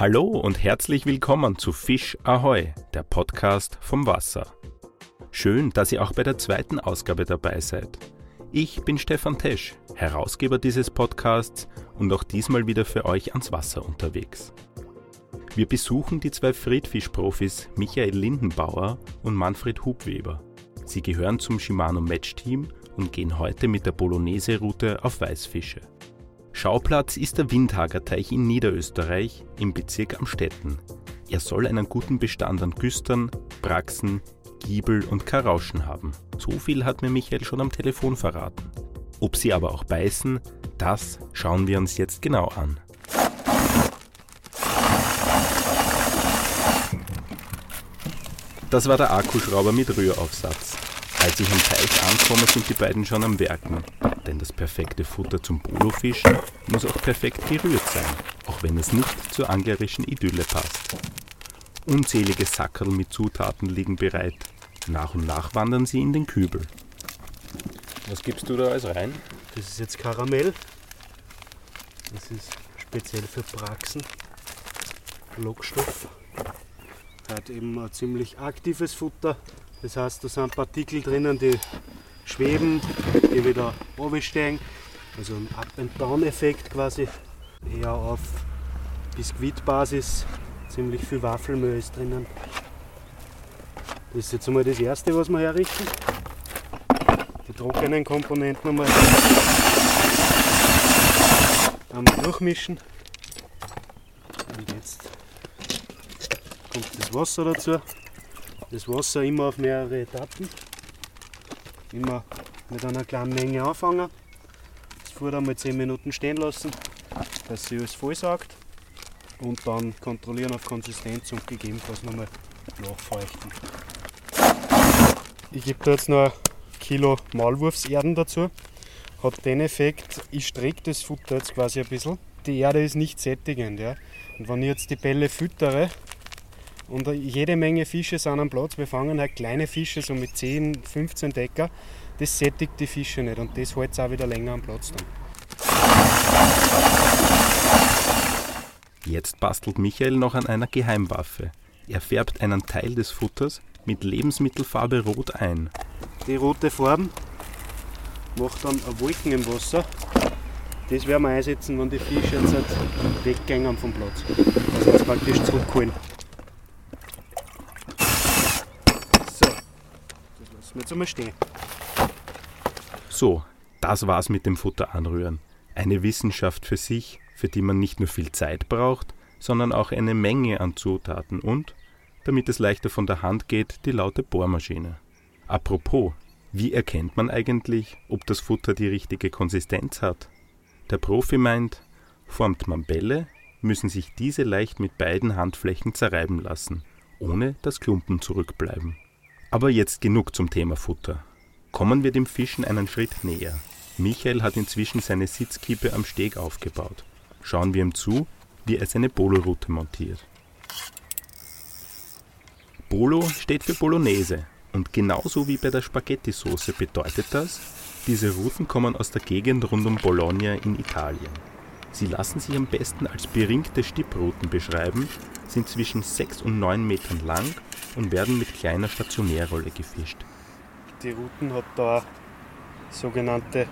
Hallo und herzlich willkommen zu Fisch Ahoi, der Podcast vom Wasser. Schön, dass ihr auch bei der zweiten Ausgabe dabei seid. Ich bin Stefan Tesch, Herausgeber dieses Podcasts und auch diesmal wieder für euch ans Wasser unterwegs. Wir besuchen die zwei Friedfischprofis Michael Lindenbauer und Manfred Hubweber. Sie gehören zum Shimano Match Team und gehen heute mit der Bolognese-Route auf Weißfische. Schauplatz ist der Windhagerteich in Niederösterreich im Bezirk Amstetten. Er soll einen guten Bestand an Güstern, Praxen, Giebel und Karauschen haben. So viel hat mir Michael schon am Telefon verraten. Ob sie aber auch beißen, das schauen wir uns jetzt genau an. Das war der Akkuschrauber mit Rühraufsatz. Als ich am Teich ankomme, sind die beiden schon am Werken. Denn das perfekte Futter zum Polofischen muss auch perfekt gerührt sein, auch wenn es nicht zur anglerischen Idylle passt. Unzählige Sackerl mit Zutaten liegen bereit. Nach und nach wandern sie in den Kübel. Was gibst du da alles rein? Das ist jetzt Karamell. Das ist speziell für Praxen. Lockstoff. Hat eben ein ziemlich aktives Futter. Das heißt, da sind Partikel drinnen, die schweben, die wieder runtersteigen. Also ein Up-and-Down-Effekt quasi. Eher auf Biskuitbasis. Ziemlich viel Waffelmehl ist drinnen. Das ist jetzt einmal das erste, was wir herrichten. Die trockenen Komponenten einmal, einmal durchmischen. Und jetzt kommt das Wasser dazu. Das Wasser immer auf mehrere Etappen. Immer mit einer kleinen Menge anfangen. Das Futter einmal 10 Minuten stehen lassen, dass sie alles vollsaugt. Und dann kontrollieren auf Konsistenz und gegebenenfalls nochmal nachfeuchten. Ich gebe da jetzt noch ein Kilo Maulwurfserden dazu. Hat den Effekt, ich strecke das Futter jetzt quasi ein bisschen. Die Erde ist nicht sättigend. Ja. Und wenn ich jetzt die Bälle füttere, und jede Menge Fische sind am Platz. Wir fangen halt kleine Fische, so mit 10, 15 Decker. Das sättigt die Fische nicht und das hält es auch wieder länger am Platz dann. Jetzt bastelt Michael noch an einer Geheimwaffe. Er färbt einen Teil des Futters mit Lebensmittelfarbe rot ein. Die rote Farbe macht dann Wolken im Wasser. Das werden wir einsetzen, wenn die Fische jetzt weggehen vom Platz. Also das praktisch zurückholen. Wir jetzt einmal stehen. So, das war's mit dem Futter anrühren. Eine Wissenschaft für sich, für die man nicht nur viel Zeit braucht, sondern auch eine Menge an Zutaten und, damit es leichter von der Hand geht, die laute Bohrmaschine. Apropos, wie erkennt man eigentlich, ob das Futter die richtige Konsistenz hat? Der Profi meint, formt man Bälle, müssen sich diese leicht mit beiden Handflächen zerreiben lassen, ohne dass Klumpen zurückbleiben. Aber jetzt genug zum Thema Futter. Kommen wir dem Fischen einen Schritt näher. Michael hat inzwischen seine Sitzkippe am Steg aufgebaut. Schauen wir ihm zu, wie er seine Bolo-Route montiert. Bolo steht für Bolognese und genauso wie bei der Spaghetti-Soße bedeutet das, diese Routen kommen aus der Gegend rund um Bologna in Italien. Sie lassen sich am besten als beringte Stipprouten beschreiben, sind zwischen 6 und 9 Metern lang und werden mit kleiner Stationärrolle gefischt. Die Routen hat da sogenannte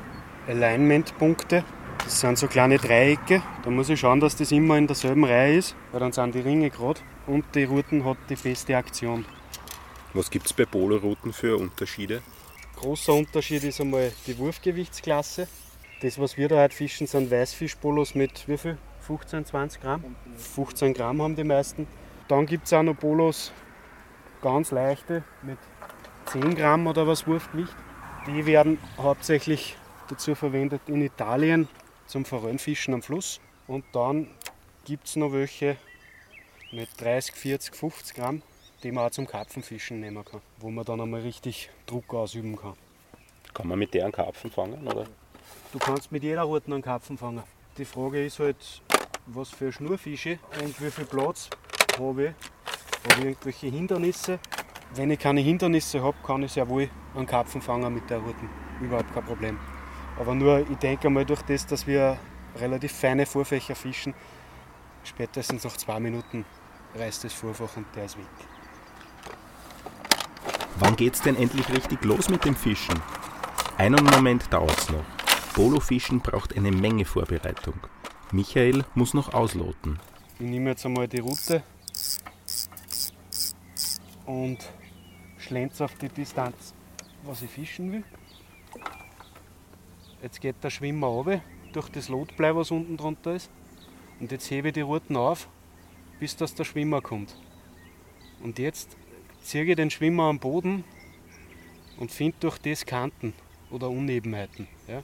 Alignment-Punkte. Das sind so kleine Dreiecke. Da muss ich schauen, dass das immer in derselben Reihe ist, weil dann sind die Ringe gerade. Und die Routen hat die feste Aktion. Was gibt es bei Polo-Routen für Unterschiede? Großer Unterschied ist einmal die Wurfgewichtsklasse. Das, was wir da heute fischen, sind Weißfischpolos mit wie viel? 15, 20 Gramm? 15 Gramm haben die meisten. Dann gibt es auch noch Polos, ganz leichte, mit 10 Gramm oder was Wurfgewicht. Die werden hauptsächlich dazu verwendet in Italien zum Forellenfischen am Fluss. Und dann gibt es noch welche mit 30, 40, 50 Gramm, die man auch zum Karpfenfischen nehmen kann, wo man dann einmal richtig Druck ausüben kann. Kann man mit deren Karpfen fangen, oder? Du kannst mit jeder Route einen Karpfen fangen. Die Frage ist halt, was für Schnurfische und wie viel Platz habe ich. Habe ich irgendwelche Hindernisse, wenn ich keine Hindernisse habe, kann ich sehr wohl einen Karpfen fangen mit der Routen. Überhaupt kein Problem. Aber nur, ich denke mal, durch das, dass wir relativ feine Vorfächer fischen, spätestens nach zwei Minuten reißt das Vorfach und der ist weg. Wann geht's denn endlich richtig los mit dem Fischen? Einen Moment dauert's noch. Polofischen braucht eine Menge Vorbereitung. Michael muss noch ausloten. Ich nehme jetzt einmal die Route und schlenze auf die Distanz, was ich fischen will. Jetzt geht der Schwimmer runter durch das Lotblei, was unten drunter ist. Und jetzt hebe ich die Routen auf, bis dass der Schwimmer kommt. Und jetzt ziehe ich den Schwimmer am Boden und finde durch das Kanten oder Unebenheiten. Ja.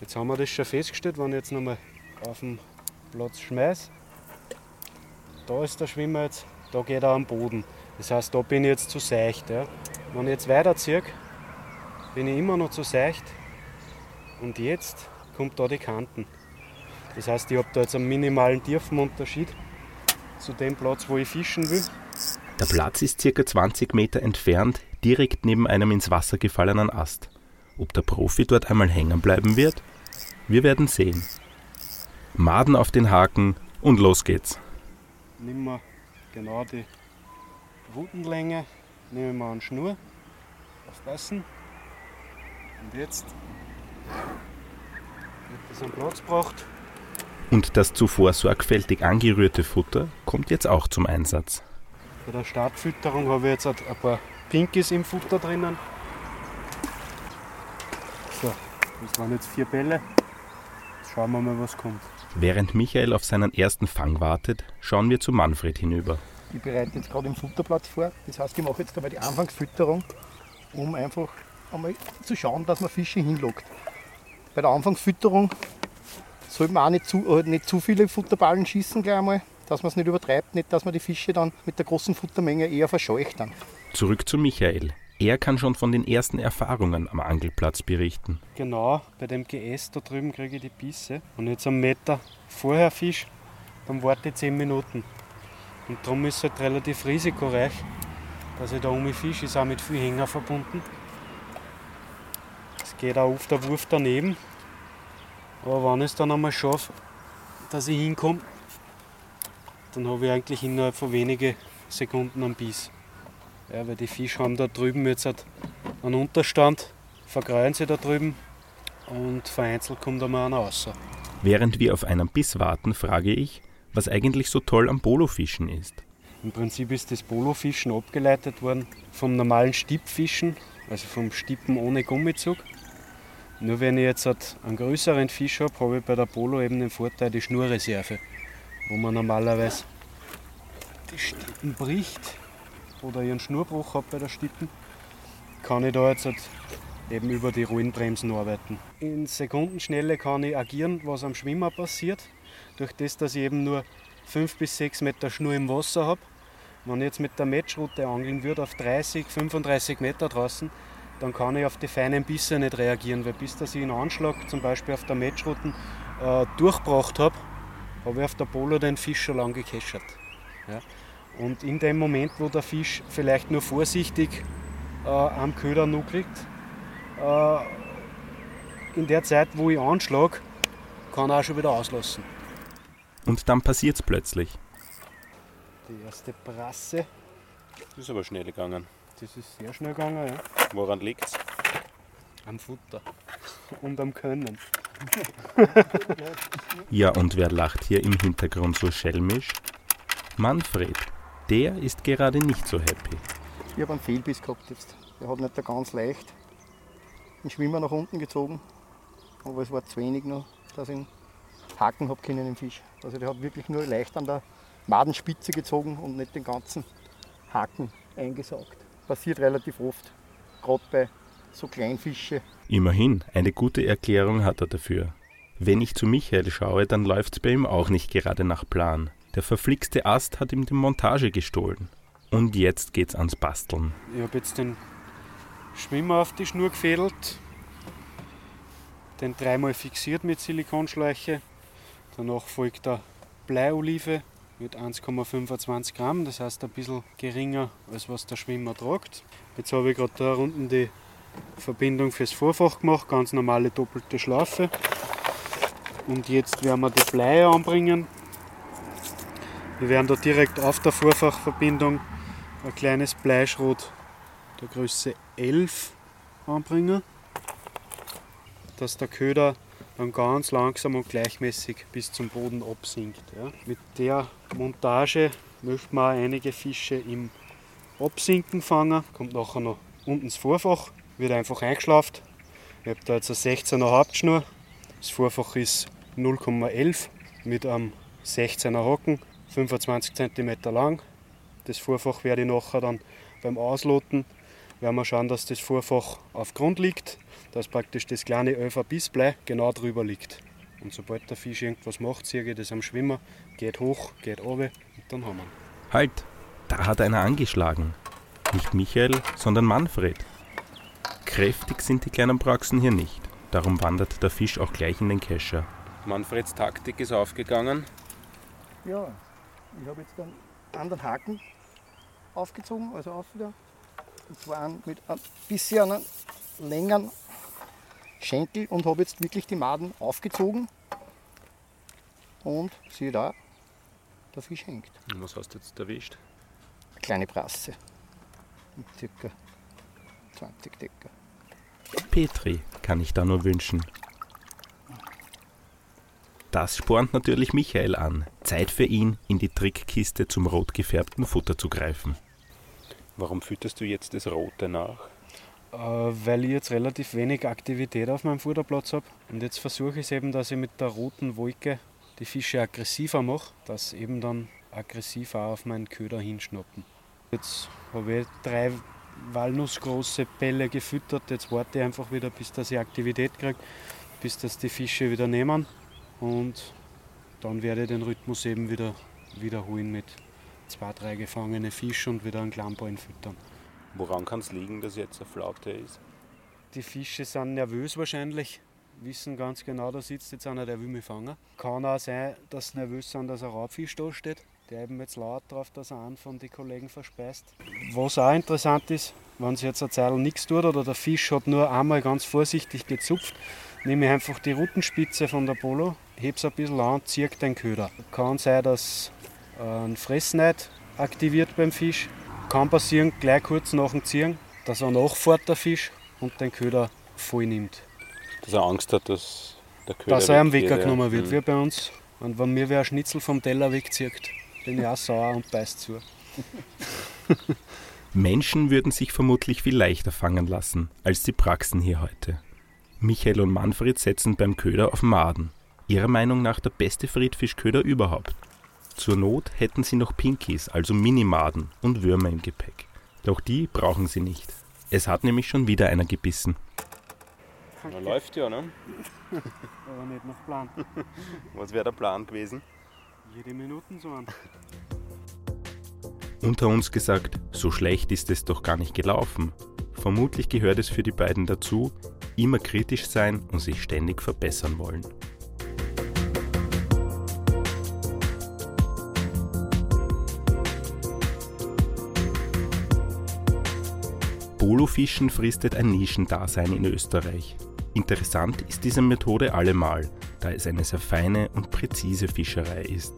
Jetzt haben wir das schon festgestellt, wenn ich jetzt nochmal auf den Platz schmeiße. Da ist der Schwimmer jetzt, da geht er am Boden. Das heißt, da bin ich jetzt zu seicht. Ja. Wenn ich jetzt weiterziehe, bin ich immer noch zu seicht. Und jetzt kommt da die Kanten. Das heißt, ich habe da jetzt einen minimalen Tiefenunterschied zu dem Platz, wo ich fischen will. Der Platz ist ca. 20 Meter entfernt, direkt neben einem ins Wasser gefallenen Ast. Ob der Profi dort einmal hängen bleiben wird? Wir werden sehen. Maden auf den Haken und los geht's. Nehmen wir genau die Routenlänge, nehmen wir eine Schnur, aufpassen. Und jetzt wird das einen Platz gebracht. Und das zuvor sorgfältig angerührte Futter kommt jetzt auch zum Einsatz. Bei der Startfütterung habe ich jetzt ein paar Pinkies im Futter drinnen. So, das waren jetzt vier Bälle. Schauen wir mal, was kommt. Während Michael auf seinen ersten Fang wartet, schauen wir zu Manfred hinüber. Ich bereite jetzt gerade den Futterplatz vor. Das heißt, ich mache jetzt einmal die Anfangsfütterung, um einfach einmal zu schauen, dass man Fische hinlockt. Bei der Anfangsfütterung sollte man auch nicht zu, äh, nicht zu viele Futterballen schießen gleich einmal, dass man es nicht übertreibt, nicht, dass man die Fische dann mit der großen Futtermenge eher verscheucht dann. Zurück zu Michael. Er kann schon von den ersten Erfahrungen am Angelplatz berichten. Genau, bei dem GS da drüben kriege ich die Bisse. Und jetzt einen Meter vorher Fisch, dann warte ich 10 Minuten. Und darum ist es halt relativ risikoreich, dass ich da um Fisch ist auch mit viel Hänger verbunden. Es geht auch oft der Wurf daneben. Aber wenn ich es dann einmal schaffe, dass ich hinkomme, dann habe ich eigentlich innerhalb von wenigen Sekunden einen Biss. Ja, weil die Fische haben da drüben jetzt halt einen Unterstand, vergreien sie da drüben und vereinzelt kommt einmal einer raus. Während wir auf einen Biss warten, frage ich, was eigentlich so toll am Polofischen ist. Im Prinzip ist das Polofischen abgeleitet worden vom normalen Stippfischen, also vom Stippen ohne Gummizug. Nur wenn ich jetzt halt einen größeren Fisch habe, habe ich bei der Polo eben den Vorteil die Schnurreserve, wo man normalerweise die Stippen bricht oder ich einen Schnurbruch habe bei der Stippen, kann ich da jetzt halt eben über die Rollenbremsen arbeiten. In Sekundenschnelle kann ich agieren, was am Schwimmer passiert, durch das, dass ich eben nur 5 bis 6 Meter Schnur im Wasser habe. Wenn ich jetzt mit der Matchroute angeln würde auf 30, 35 Meter draußen, dann kann ich auf die feinen Bisse nicht reagieren, weil bis dass ich einen Anschlag zum Beispiel auf der Matchroute äh, durchgebracht habe, habe ich auf der Polo den Fisch schon lange gekeschert. Ja. Und in dem Moment, wo der Fisch vielleicht nur vorsichtig äh, am Köder nuckelt, äh, in der Zeit, wo ich anschlag, kann er auch schon wieder auslassen. Und dann passiert es plötzlich. Die erste Brasse, Das ist aber schnell gegangen. das ist sehr schnell gegangen, ja. Woran liegt's? Am Futter und am Können. Ja, und wer lacht hier im Hintergrund so schelmisch? Manfred. Der ist gerade nicht so happy. Ich habe einen Fehlbiss gehabt jetzt. Der hat nicht ganz leicht den Schwimmer nach unten gezogen, aber es war zu wenig noch, dass ich ihn haken habe können im Fisch. Also der hat wirklich nur leicht an der Madenspitze gezogen und nicht den ganzen Haken eingesaugt. Passiert relativ oft, gerade bei so Kleinfische. Immerhin, eine gute Erklärung hat er dafür. Wenn ich zu Michael schaue, dann läuft's bei ihm auch nicht gerade nach Plan. Der verflixte Ast hat ihm die Montage gestohlen. Und jetzt geht's ans Basteln. Ich habe jetzt den Schwimmer auf die Schnur gefädelt, den dreimal fixiert mit Silikonschläuche. Danach folgt der Bleiolive mit 1,25 Gramm, das heißt ein bisschen geringer als was der Schwimmer tragt. Jetzt habe ich gerade da unten die Verbindung fürs Vorfach gemacht, ganz normale doppelte Schlaufe. Und jetzt werden wir die Blei anbringen. Wir werden da direkt auf der Vorfachverbindung ein kleines Bleischrot der Größe 11 anbringen, dass der Köder dann ganz langsam und gleichmäßig bis zum Boden absinkt. Ja. Mit der Montage möchten wir einige Fische im Absinken fangen. Kommt nachher noch unten das Vorfach, wird einfach eingeschlaft. Ich habe da jetzt eine 16er Hauptschnur. Das Vorfach ist 0,11 mit einem 16er Haken, 25 cm lang. Das Vorfach werde ich nachher dann beim Ausloten werden wir schauen, dass das Vorfach auf Grund liegt, dass praktisch das kleine 11 Bissblei genau drüber liegt. Und sobald der Fisch irgendwas macht, sehe ich das am Schwimmer, geht hoch, geht runter und dann haben wir ihn. Halt, da hat einer angeschlagen. Nicht Michael, sondern Manfred. Kräftig sind die kleinen Praxen hier nicht. Darum wandert der Fisch auch gleich in den Kescher. Manfreds Taktik ist aufgegangen. Ja, ich habe jetzt einen anderen Haken aufgezogen, also auf wieder. Und zwar einen mit ein bisschen einen längeren Schenkel und habe jetzt wirklich die Maden aufgezogen. Und siehe da, der Fisch hängt. Und was hast du jetzt erwischt? Eine kleine Brasse mit ca. 20 Decker. Petri kann ich da nur wünschen. Das spornt natürlich Michael an. Zeit für ihn, in die Trickkiste zum rot gefärbten Futter zu greifen. Warum fütterst du jetzt das Rote nach? Äh, weil ich jetzt relativ wenig Aktivität auf meinem Futterplatz habe. Und jetzt versuche ich es eben, dass ich mit der roten Wolke die Fische aggressiver mache, dass eben dann aggressiver auf meinen Köder hinschnappen. Jetzt habe ich drei walnussgroße Bälle gefüttert. Jetzt warte ich einfach wieder, bis dass ich Aktivität kriege, bis das die Fische wieder nehmen. Und dann werde ich den Rhythmus eben wieder wiederholen mit zwei, drei gefangene Fische und wieder einen Klammballen füttern. Woran kann es liegen, dass jetzt eine Flaute ist? Die Fische sind nervös wahrscheinlich, wissen ganz genau, da sitzt jetzt einer, der will mich fangen. Kann auch sein, dass sie nervös sind, dass ein Raubfisch da steht. Der eben jetzt laut drauf, dass er einen von den Kollegen verspeist. Was auch interessant ist, wenn sich jetzt eine Zeit nichts tut oder der Fisch hat nur einmal ganz vorsichtig gezupft, nehme ich einfach die Rutenspitze von der Polo, hebe es ein bisschen an und ziehe den Köder. Kann sein, dass ein Fressneid aktiviert beim Fisch. Kann passieren, gleich kurz nach dem Ziehen, dass er nachfährt, der Fisch, und den Köder voll nimmt. Dass er Angst hat, dass der Köder Dass er am weggeht, weggenommen ja. wird, Mhm. wie bei uns. Und wenn mir wer ein Schnitzel vom Teller wegzieht, bin ich auch sauer und beißt zu. Menschen würden sich vermutlich viel leichter fangen lassen als die Praxen hier heute. Michael und Manfred setzen beim Köder auf Maden. Ihrer Meinung nach der beste Friedfischköder überhaupt. Zur Not hätten sie noch Pinkies, also Minimaden und Würmer im Gepäck. Doch die brauchen sie nicht. Es hat nämlich schon wieder einer gebissen. läuft ja, ne? Aber nicht nach Plan. Was wäre der Plan gewesen? Jede Minute so an. Unter uns gesagt, so schlecht ist es doch gar nicht gelaufen. Vermutlich gehört es für die beiden dazu, immer kritisch sein und sich ständig verbessern wollen. Polofischen fristet ein Nischendasein in Österreich. Interessant ist diese Methode allemal, da es eine sehr feine und präzise Fischerei ist.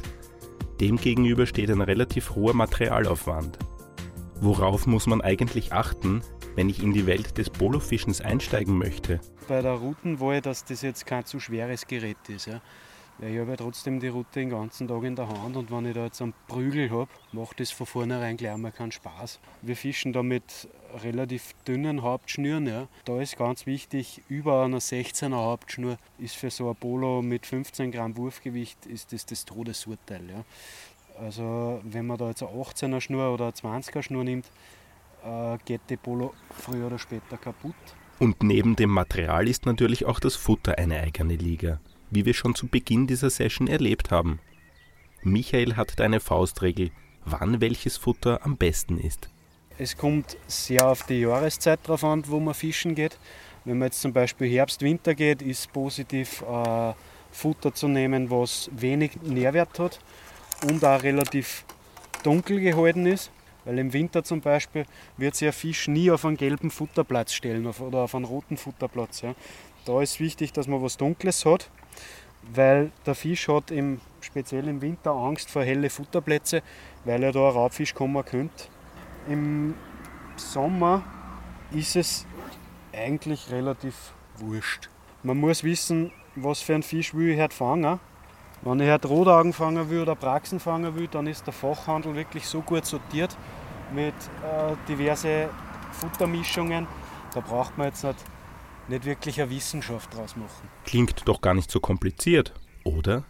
Demgegenüber steht ein relativ hoher Materialaufwand. Worauf muss man eigentlich achten, wenn ich in die Welt des Polofischens einsteigen möchte? Bei der Routenwahl, dass das jetzt kein zu schweres Gerät ist. Ja. Weil ich habe ja trotzdem die Route den ganzen Tag in der Hand und wenn ich da jetzt einen Prügel habe, macht das von vornherein gleich einmal keinen Spaß. Wir fischen da mit relativ dünnen Hauptschnüren. Ja. Da ist ganz wichtig, über einer 16er Hauptschnur ist für so ein Polo mit 15 Gramm Wurfgewicht ist das das Todesurteil. Ja. Also wenn man da jetzt eine 18er Schnur oder eine 20er Schnur nimmt, äh, geht die Polo früher oder später kaputt. Und neben dem Material ist natürlich auch das Futter eine eigene Liga, wie wir schon zu Beginn dieser Session erlebt haben. Michael hat eine Faustregel, wann welches Futter am besten ist. Es kommt sehr auf die Jahreszeit drauf an, wo man fischen geht. Wenn man jetzt zum Beispiel Herbst, Winter geht, ist positiv äh, Futter zu nehmen, was wenig Nährwert hat. und auch relativ dunkel gehalten ist. Weil im Winter zum Beispiel wird sich ein Fisch nie auf einen gelben Futterplatz stellen oder auf einen roten Futterplatz. Ja. Da ist wichtig, dass man was Dunkles hat, weil der Fisch hat im, speziell im Winter Angst vor helle Futterplätze, weil er da ein Raubfisch kommen könnte. Im Sommer ist es eigentlich relativ wurscht. Man muss wissen, was für ein Fisch will ich heute fangen. Wenn ich heute Rotaugen fangen will oder Praxen fangen will, dann ist der Fachhandel wirklich so gut sortiert mit äh, diverse Futtermischungen. Da braucht man jetzt nicht, nicht wirklich eine Wissenschaft draus machen. Klingt doch gar nicht so kompliziert, oder?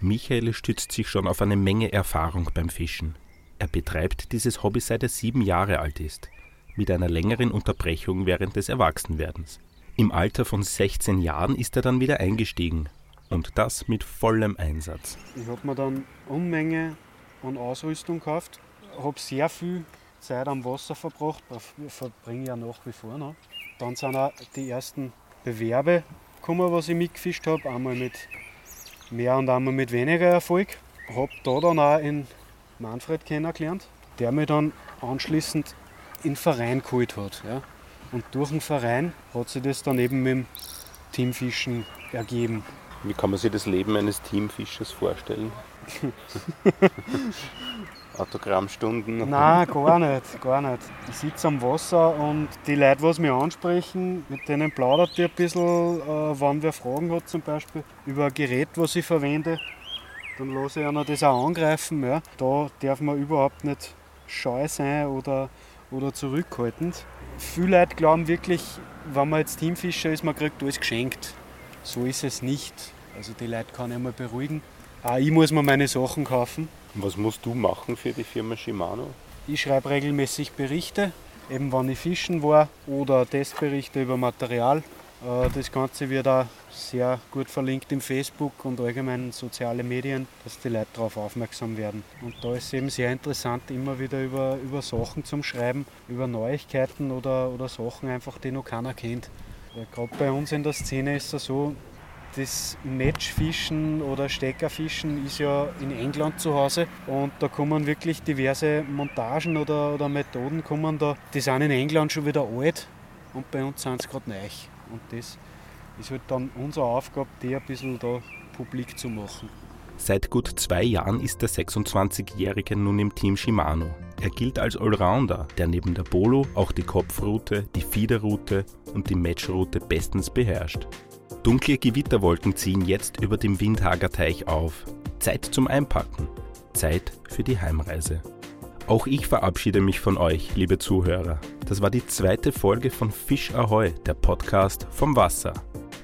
Michael stützt sich schon auf eine Menge Erfahrung beim Fischen. Er betreibt dieses Hobby seit er sieben Jahre alt ist, mit einer längeren Unterbrechung während des Erwachsenwerdens. Im Alter von 16 Jahren ist er dann wieder eingestiegen und das mit vollem Einsatz. Ich habe mir dann Unmenge an Ausrüstung gekauft, habe sehr viel Zeit am Wasser verbracht, verbringe ja nach wie vor noch. Dann sind auch die ersten Bewerbe gekommen, was ich mitgefischt habe, einmal mit mehr und einmal mit weniger Erfolg. Habe da dann auch in Manfred kennengelernt, der mich dann anschließend in den Verein geholt hat. Ja. Und durch den Verein hat sich das dann eben mit dem Teamfischen ergeben. Wie kann man sich das Leben eines Teamfischers vorstellen? Autogrammstunden? Nein, gar nicht, gar nicht. Ich sitze am Wasser und die Leute, die mich ansprechen, mit denen plaudert ihr ein bisschen, äh, wann wer Fragen hat zum Beispiel, über ein Gerät, was ich verwende. Dann lasse ich einer das auch angreifen. Ja. Da darf man überhaupt nicht scheu sein oder, oder zurückhaltend. Viele Leute glauben wirklich, wenn man jetzt Teamfischer ist, man kriegt alles geschenkt. So ist es nicht. Also die Leute kann ich mal beruhigen. Auch ich muss mir meine Sachen kaufen. Was musst du machen für die Firma Shimano? Ich schreibe regelmäßig Berichte, eben wann ich fischen war oder Testberichte über Material. Äh, das Ganze wird auch sehr gut verlinkt im Facebook und allgemein soziale Medien, dass die Leute darauf aufmerksam werden. Und da ist es eben sehr interessant, immer wieder über, über Sachen zum Schreiben, über Neuigkeiten oder, oder Sachen einfach, die noch keiner kennt. Gerade bei uns in der Szene ist es so, das Matchfischen oder Steckerfischen ist ja in England zu Hause und da kommen wirklich diverse Montagen oder, oder Methoden kommen da. Die sind in England schon wieder alt und bei uns sind sie gerade neu. Und das ist halt dann unsere Aufgabe, die ein bisschen da publik zu machen. Seit gut zwei Jahren ist der 26-Jährige nun im Team Shimano. Er gilt als Allrounder, der neben der Polo auch die Kopfroute, die Fiederroute und die Matchroute bestens beherrscht. Dunkle Gewitterwolken ziehen jetzt über dem Windhager Teich auf. Zeit zum Einpacken. Zeit für die Heimreise. Auch ich verabschiede mich von euch, liebe Zuhörer. Das war die zweite Folge von Fisch Ahoi, der Podcast vom Wasser.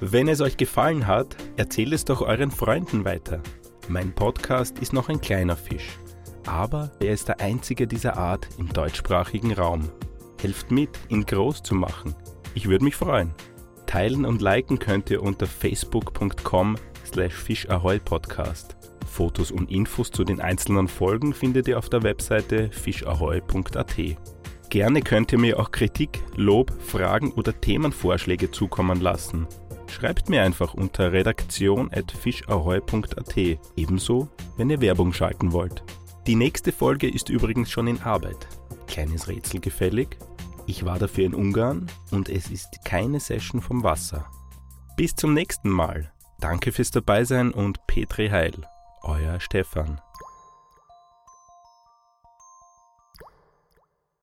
Wenn es euch gefallen hat, erzählt es doch euren Freunden weiter. Mein Podcast ist noch ein kleiner Fisch, aber er ist der einzige dieser Art im deutschsprachigen Raum. Helft mit, ihn groß zu machen. Ich würde mich freuen. Teilen und liken könnt ihr unter facebook.com slash fischahoy-podcast. Fotos und Infos zu den einzelnen Folgen findet ihr auf der Webseite fischahoy.at. Gerne könnt ihr mir auch Kritik, Lob, Fragen oder Themenvorschläge zukommen lassen. Schreibt mir einfach unter redaktion.fischahoy.at. Ebenso, wenn ihr Werbung schalten wollt. Die nächste Folge ist übrigens schon in Arbeit. Kleines Rätsel gefällig? Ich war dafür in Ungarn und es ist keine Session vom Wasser. Bis zum nächsten Mal. Danke fürs Dabeisein und Petri Heil. Euer Stefan.